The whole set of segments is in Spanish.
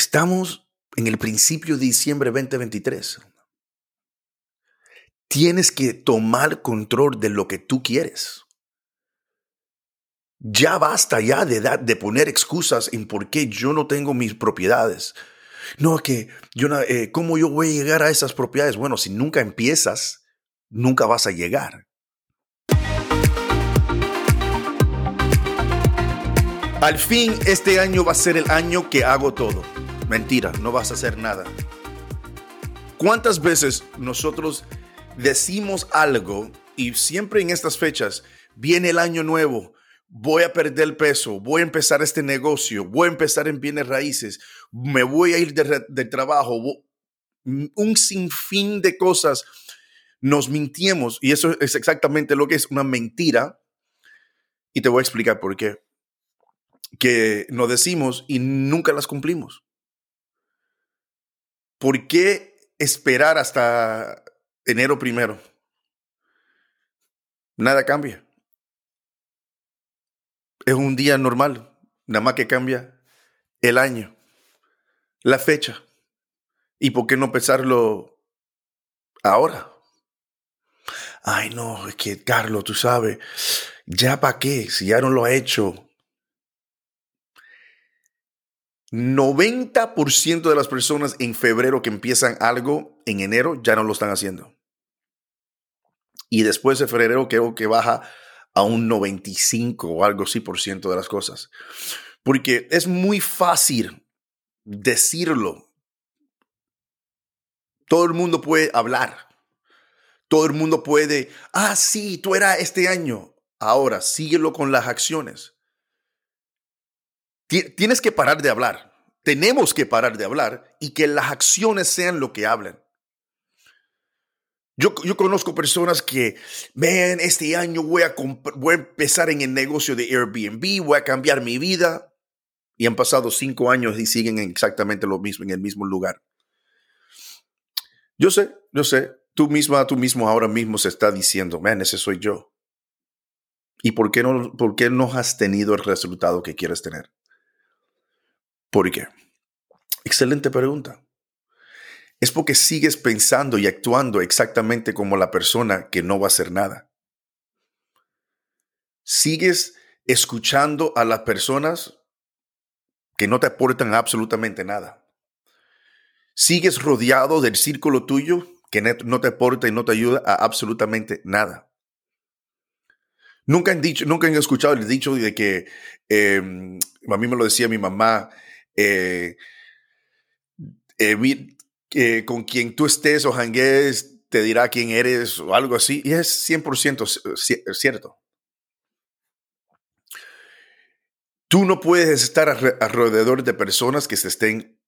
Estamos en el principio de diciembre 2023. Tienes que tomar control de lo que tú quieres. Ya basta ya de, de poner excusas en por qué yo no tengo mis propiedades. No, que yo, eh, ¿cómo yo voy a llegar a esas propiedades? Bueno, si nunca empiezas, nunca vas a llegar. Al fin, este año va a ser el año que hago todo. Mentira, no vas a hacer nada. ¿Cuántas veces nosotros decimos algo y siempre en estas fechas viene el año nuevo, voy a perder el peso, voy a empezar este negocio, voy a empezar en bienes raíces, me voy a ir de, trabajo, un sinfín de cosas. Nos mintiemos y eso es exactamente lo que es una mentira. Y te voy a explicar por qué. Que nos decimos y nunca las cumplimos. ¿Por qué esperar hasta enero primero. Nada cambia. Es un día normal, nada más que cambia el año, la fecha. ¿Y por qué no pensarlo ahora? Ay, no, es que Carlos, tú sabes, ya para qué, si ya no lo ha hecho. 90% de las personas en febrero que empiezan algo en enero ya no lo están haciendo. Y después de febrero creo que baja a un 95 o algo así por ciento de las cosas. Porque es muy fácil decirlo. Todo el mundo puede hablar. Todo el mundo puede, ah, sí, tú era este año. Ahora, síguelo con las acciones. Tienes que parar de hablar. Tenemos que parar de hablar y que las acciones sean lo que hablen. Yo, conozco personas que, ven, este año voy a, voy a empezar en el negocio de Airbnb, voy a cambiar mi vida. Y han pasado cinco años y siguen exactamente lo mismo, en el mismo lugar. Yo sé, yo sé, tú misma, tú mismo ahora mismo se está diciendo, man, ese soy yo. ¿Y por qué no, por qué no has tenido el resultado que quieres tener? ¿Por qué? Excelente pregunta es porque sigues pensando y actuando exactamente como la persona que no va a hacer nada. Sigues escuchando a las personas que no te aportan absolutamente nada. Sigues rodeado del círculo tuyo que no te aporta y no te ayuda a absolutamente nada. Nunca han dicho, nunca han escuchado el dicho de que em, a mí me lo decía mi mamá. Eh, eh, con quien tú estés o jangues te dirá quién eres o algo así. Y es 100% cierto. Tú no puedes estar alrededor de personas que se estén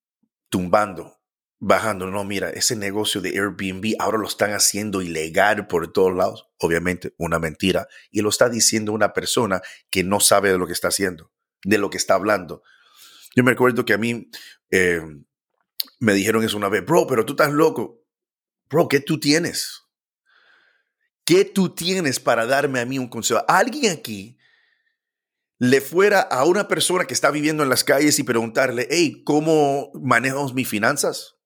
tumbando, bajando. No, mira, ese negocio de Airbnb ahora lo están haciendo ilegal por todos lados. Obviamente, una mentira. Y lo está diciendo una persona que no sabe de lo que está haciendo, de lo que está hablando. Yo me acuerdo que a mí, eh, me dijeron eso una vez, bro, pero tú estás loco. Bro, ¿qué tú tienes? ¿Qué tú tienes para darme a mí un consejo? ¿Alguien aquí le fuera a una persona que está viviendo en las calles y preguntarle, hey, ¿cómo manejamos mis finanzas?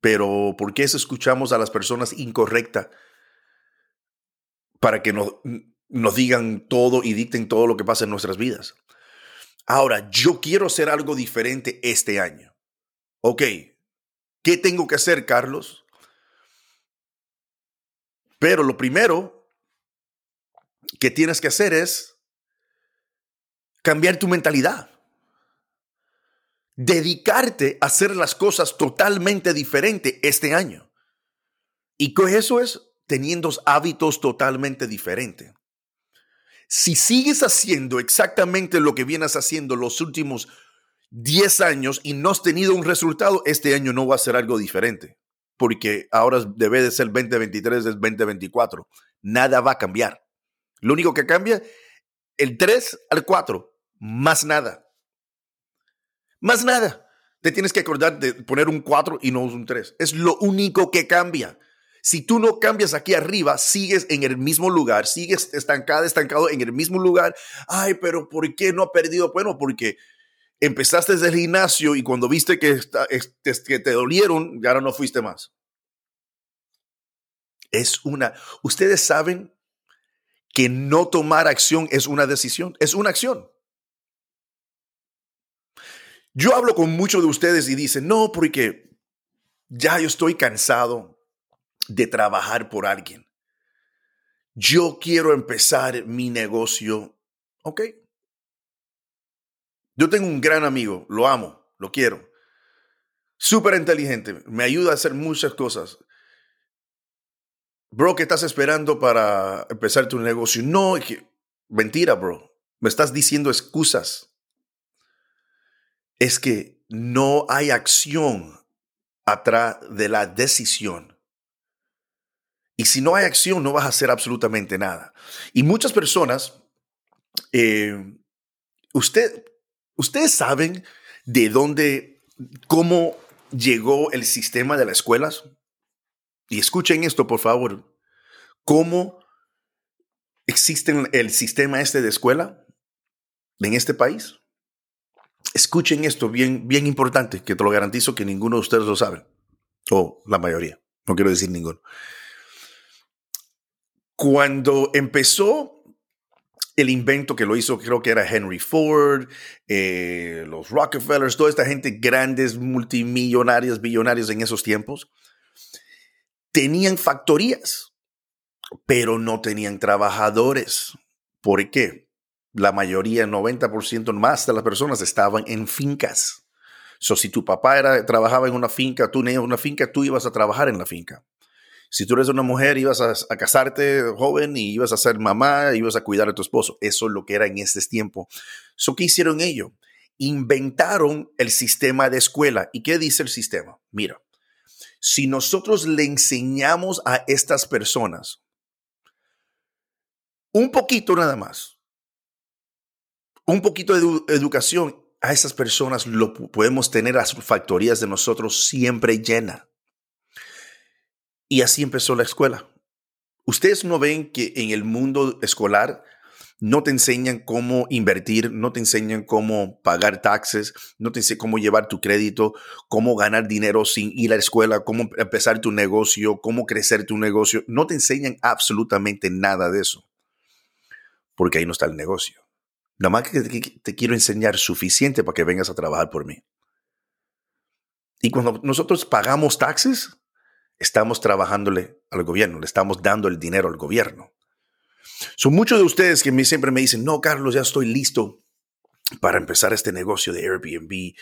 Pero ¿por qué escuchamos a las personas incorrectas para que nos digan todo y dicten todo lo que pasa en nuestras vidas? Ahora, yo quiero hacer algo diferente este año. Ok, ¿qué tengo que hacer, Carlos? Pero lo primero que tienes que hacer es cambiar tu mentalidad. Dedicarte a hacer las cosas totalmente diferente este año. ¿Y qué eso es? Teniendo hábitos totalmente diferentes. Si sigues haciendo exactamente lo que vienes haciendo los últimos 10 años y no has tenido un resultado, este año no va a ser algo diferente, porque ahora debe de ser 2023, es 2024. Nada va a cambiar. Lo único que cambia, el 3 al 4, más nada. Más nada. Te tienes que acordar de poner un 4 y no un 3. Es lo único que cambia. Si tú no cambias aquí arriba, sigues en el mismo lugar, sigues estancado, estancado en el mismo lugar. Ay, pero ¿por qué no ha perdido? Bueno, porque empezaste desde el gimnasio y cuando viste que, que te dolieron, ya no fuiste más. Es una, ustedes saben que no tomar acción es una decisión, es una acción. Yo hablo con muchos de ustedes y dicen, no, porque ya yo estoy cansado de trabajar por alguien. Yo quiero empezar mi negocio. Ok. Yo tengo un gran amigo, lo amo, lo quiero. Súper inteligente, me ayuda a hacer muchas cosas. Bro, ¿qué estás esperando para empezar tu negocio? No, mentira, bro. Me estás diciendo excusas es que no hay acción atrás de la decisión. Y si no hay acción, no vas a hacer absolutamente nada. Y muchas personas, eh, usted, ustedes saben de dónde, cómo llegó el sistema de las escuelas. Y escuchen esto, por favor. ¿Cómo existe el sistema este de escuela en este país? Escuchen esto, bien, bien importante, que te lo garantizo que ninguno de ustedes lo sabe. O la mayoría, no quiero decir ninguno. Cuando empezó el invento que lo hizo, creo que era Henry Ford, eh, los Rockefellers, toda esta gente grandes, multimillonarios, billonarios en esos tiempos, tenían factorías, pero no tenían trabajadores. ¿Por qué? la mayoría, 90% más de las personas estaban en fincas. So, si tu papá era, trabajaba en una finca, tú tenías una finca, tú ibas a trabajar en la finca. Si tú eres una mujer, ibas a, casarte joven y ibas a ser mamá, ibas a cuidar a tu esposo. Eso es lo que era en ese tiempo. So, ¿Qué hicieron ellos? Inventaron el sistema de escuela. ¿Y qué dice el sistema? Mira, si nosotros le enseñamos a estas personas un poquito nada más, un poquito de educación, a esas personas lo podemos tener a sus factorías de nosotros siempre llena. Y así empezó la escuela. Ustedes no ven que en el mundo escolar no te enseñan cómo invertir, no te enseñan cómo pagar taxes, no te enseñan cómo llevar tu crédito, cómo ganar dinero sin ir a la escuela, cómo empezar tu negocio, cómo crecer tu negocio. No te enseñan absolutamente nada de eso, porque ahí no está el negocio. Nada más que te quiero enseñar suficiente para que vengas a trabajar por mí. Y cuando nosotros pagamos taxes, estamos trabajándole al gobierno, le estamos dando el dinero al gobierno. Son muchos de ustedes que siempre me dicen, no, Carlos, ya estoy listo para empezar este negocio de Airbnb,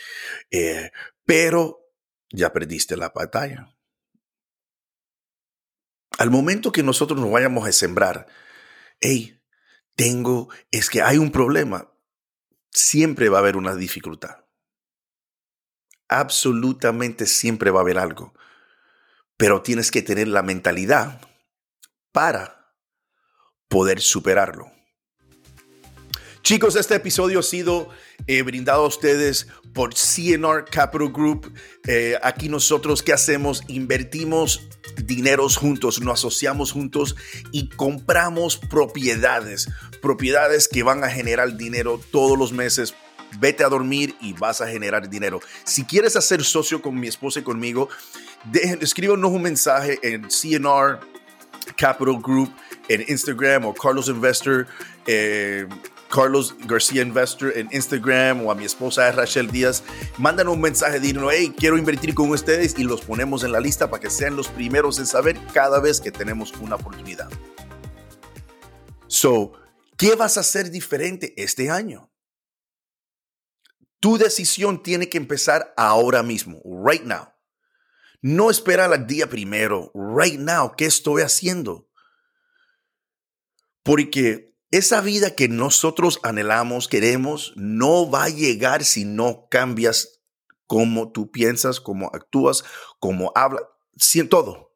eh, pero ya perdiste la batalla. Al momento que nosotros nos vayamos a sembrar, hey, tengo, es que hay un problema. Siempre va a haber una dificultad. Absolutamente siempre va a haber algo. Pero tienes que tener la mentalidad para poder superarlo. Chicos, este episodio ha sido eh, brindado a ustedes por CNR Capital Group. Eh, aquí nosotros, ¿qué hacemos? Invertimos dineros juntos, nos asociamos juntos y compramos propiedades. Propiedades que van a generar dinero todos los meses. Vete a dormir y vas a generar dinero. Si quieres hacer socio con mi esposa y conmigo, escríbanos un mensaje en CNR Capital Group en Instagram o Carlos Investor. Eh, Carlos García Investor en Instagram o a mi esposa Rachel Díaz, mandan un mensaje diciendo, hey, quiero invertir con ustedes y los ponemos en la lista para que sean los primeros en saber cada vez que tenemos una oportunidad. So, ¿qué vas a hacer diferente este año? Tu decisión tiene que empezar ahora mismo, right now. No esperar al día primero, right now, ¿qué estoy haciendo? Porque esa vida que nosotros anhelamos, queremos, no va a llegar si no cambias cómo tú piensas, cómo actúas, cómo hablas, todo.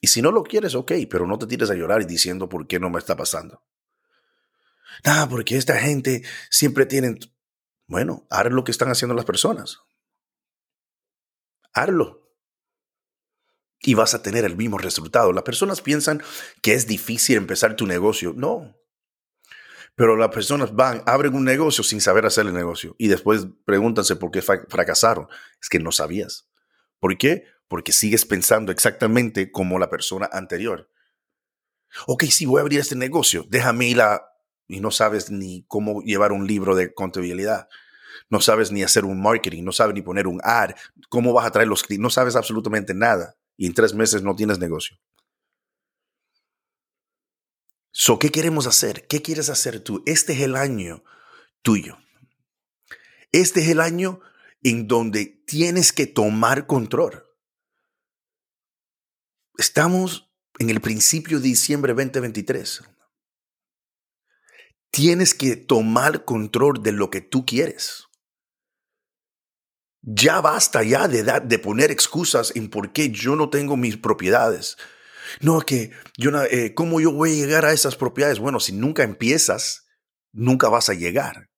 Y si no lo quieres, ok, pero no te tires a llorar y diciendo por qué no me está pasando. Ah, porque esta gente siempre tiene... Bueno, haz lo que están haciendo las personas. Hazlo y vas a tener el mismo resultado. Las personas piensan que es difícil empezar tu negocio. No. Pero las personas van, abren un negocio sin saber hacer el negocio y después pregúntanse por qué fracasaron. Es que no sabías. ¿Por qué? Porque sigues pensando exactamente como la persona anterior. Ok, sí, voy a abrir este negocio. Déjame ir a... Y no sabes ni cómo llevar un libro de contabilidad. No sabes ni hacer un marketing. No sabes ni poner un ad. ¿Cómo vas a traer los clientes? No sabes absolutamente nada. Y en tres meses no tienes negocio. So, ¿qué queremos hacer? ¿Qué quieres hacer tú? Este es el año tuyo. Este es el año en donde tienes que tomar control. Estamos en el principio de diciembre 2023. Tienes que tomar control de lo que tú quieres. Ya basta ya de, de poner excusas en por qué yo no tengo mis propiedades. No, que yo, eh, ¿cómo yo voy a llegar a esas propiedades? Bueno, si nunca empiezas, nunca vas a llegar.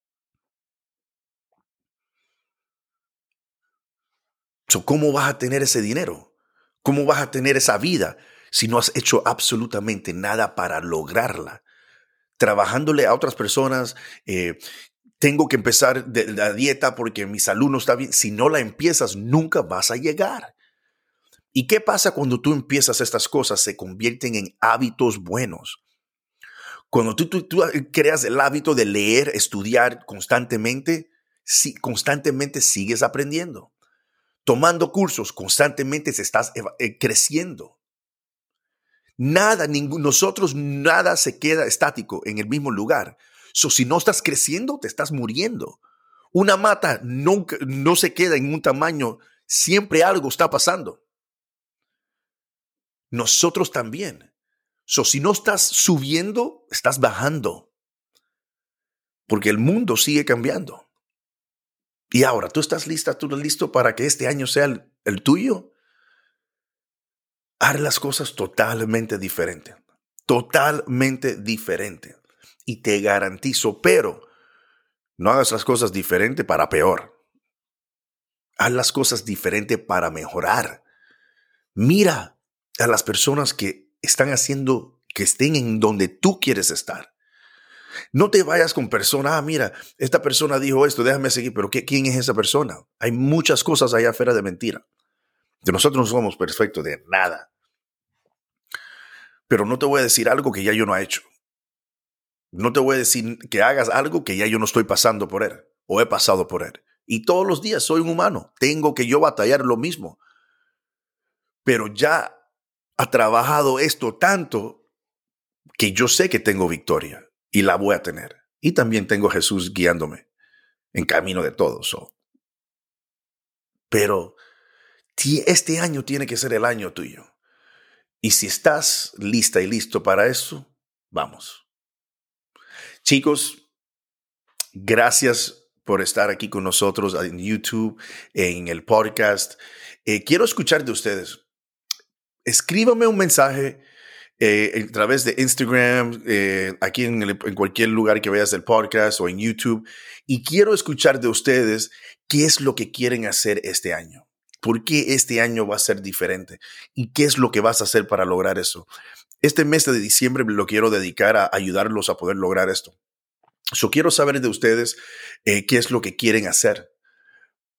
¿Cómo vas a tener ese dinero? ¿Cómo vas a tener esa vida si no has hecho absolutamente nada para lograrla? Trabajándole a otras personas, eh, tengo que empezar la dieta porque mi salud no está bien. Si no la empiezas, nunca vas a llegar. ¿Y qué pasa cuando tú empiezas estas cosas? Se convierten en hábitos buenos. Cuando tú, tú, creas el hábito de leer, estudiar constantemente, si, constantemente sigues aprendiendo tomando cursos constantemente, se estás eh, creciendo. Nada, nosotros nada se queda estático en el mismo lugar. So, si no estás creciendo, te estás muriendo. Una mata nunca, no se queda en un tamaño, siempre algo está pasando. Nosotros también. So, si no estás subiendo, estás bajando. Porque el mundo sigue cambiando. Y ahora, ¿tú estás lista, tú estás listo para que este año sea el, tuyo? Haz las cosas totalmente diferente, totalmente diferente. Y te garantizo, pero no hagas las cosas diferente para peor. Haz las cosas diferente para mejorar. Mira a las personas que están haciendo que estén en donde tú quieres estar. No te vayas con personas, ah, mira, esta persona dijo esto, déjame seguir, pero ¿quién es esa persona? Hay muchas cosas allá afuera de mentira. De nosotros no somos perfectos de nada. Pero no te voy a decir algo que ya yo no he hecho. No te voy a decir que hagas algo que ya yo no estoy pasando por él o he pasado por él. Y todos los días soy un humano. Tengo que yo batallar lo mismo. Pero ya ha trabajado esto tanto que yo sé que tengo victoria y la voy a tener. Y también tengo a Jesús guiándome en camino de todos. Pero este año tiene que ser el año tuyo. Y si estás lista y listo para eso, vamos. Chicos, gracias por estar aquí con nosotros en YouTube, en el podcast. Eh, quiero escuchar de ustedes. Escríbame un mensaje eh, a través de Instagram, eh, aquí en, en, cualquier lugar que veas del podcast o en YouTube. Y quiero escuchar de ustedes qué es lo que quieren hacer este año. ¿Por qué este año va a ser diferente? ¿Y qué es lo que vas a hacer para lograr eso? Este mes de diciembre lo quiero dedicar a ayudarlos a poder lograr esto. Yo quiero saber de ustedes eh, qué es lo que quieren hacer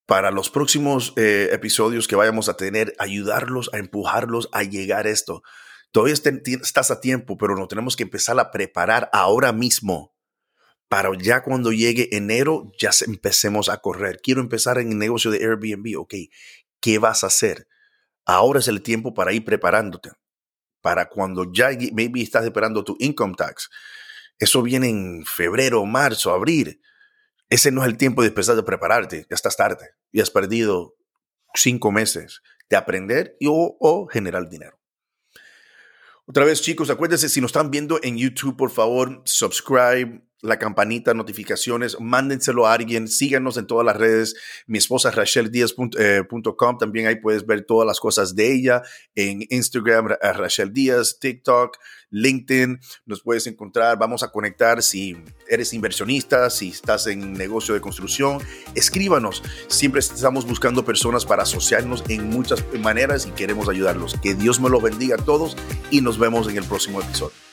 para los próximos episodios que vayamos a tener, ayudarlos a empujarlos a llegar a esto. Todavía estás a tiempo, pero nos tenemos que empezar a preparar ahora mismo para ya cuando llegue enero ya empecemos a correr. Quiero empezar en el negocio de Airbnb. Ok, ¿qué vas a hacer? Ahora es el tiempo para ir preparándote. Para cuando ya maybe estás esperando tu income tax. Eso viene en febrero, marzo, abril. Ese no es el tiempo de empezar a prepararte. Ya estás tarde. Y has perdido cinco meses de aprender y, o generar dinero. Otra vez, chicos, acuérdense, si nos están viendo en YouTube, por favor, subscribe, la campanita, notificaciones, mándenselo a alguien, síganos en todas las redes. Mi esposa racheldiaz.com, eh, también ahí puedes ver todas las cosas de ella. En Instagram, Rachel Díaz, TikTok, LinkedIn, nos puedes encontrar. Vamos a conectar si eres inversionista, si estás en negocio de construcción, escríbanos. Siempre estamos buscando personas para asociarnos en muchas maneras y queremos ayudarlos. Que Dios me lo bendiga a todos y nos vemos en el próximo episodio.